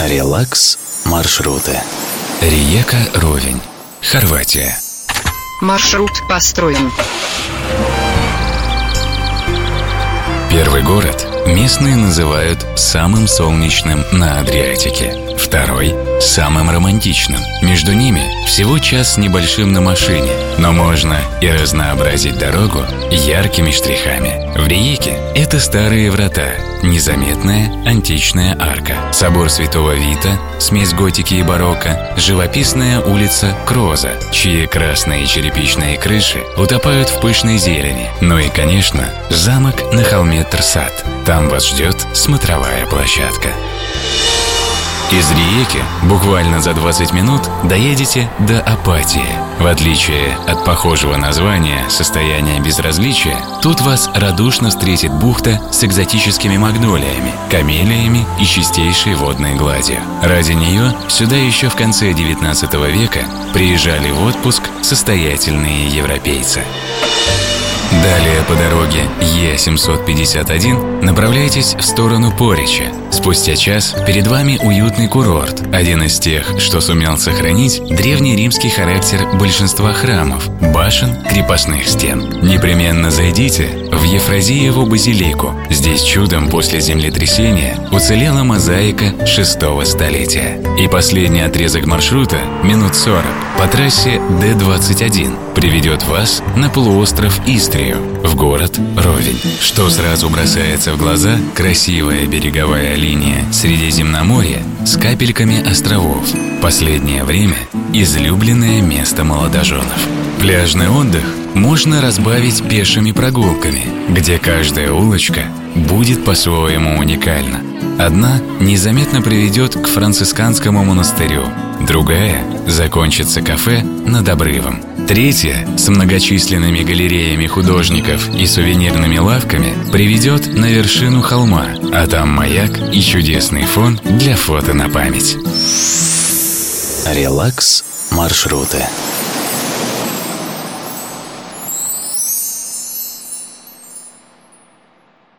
Релакс маршруты. Риека Ровень, Хорватия. Маршрут построен. Первый город местные называют самым солнечным на Адриатике. Второй – самым романтичным. Между ними всего час с небольшим на машине, но можно и разнообразить дорогу яркими штрихами. В Риеке это старые врата, незаметная античная арка, собор Святого Вита, смесь готики и барокко, живописная улица Кроза, чьи красные черепичные крыши утопают в пышной зелени. Ну и, конечно, замок на холме Трсат. Там вас ждет смотровая площадка. Из Риеки буквально за 20 минут доедете до Апатии. В отличие от похожего названия «Состояние безразличия», тут вас радушно встретит бухта с экзотическими магнолиями, камелиями и чистейшей водной гладью. Ради нее сюда еще в конце 19 века приезжали в отпуск состоятельные европейцы. Далее по дороге Е751 направляйтесь в сторону Порича. Спустя час перед вами уютный курорт, один из тех, что сумел сохранить древний римский характер большинства храмов, башен, крепостных стен. Непременно зайдите в Ефразиеву базилику. Здесь чудом после землетрясения уцелела мозаика шестого столетия. И последний отрезок маршрута, минут 40, по трассе Д-21, приведет вас на полуостров Истрию, в город Ровень. Что сразу бросается в глаза – красивая береговая линия Средиземноморья с капельками островов. Последнее время – излюбленное место молодоженов. Пляжный отдых можно разбавить пешими прогулками, где каждая улочка будет по-своему уникальна. Одна незаметно приведет к францисканскому монастырю, другая закончится кафе над обрывом. Третья, с многочисленными галереями художников и сувенирными лавками, приведет на вершину холма, а там маяк и чудесный фон для фото на память. Релакс маршруты.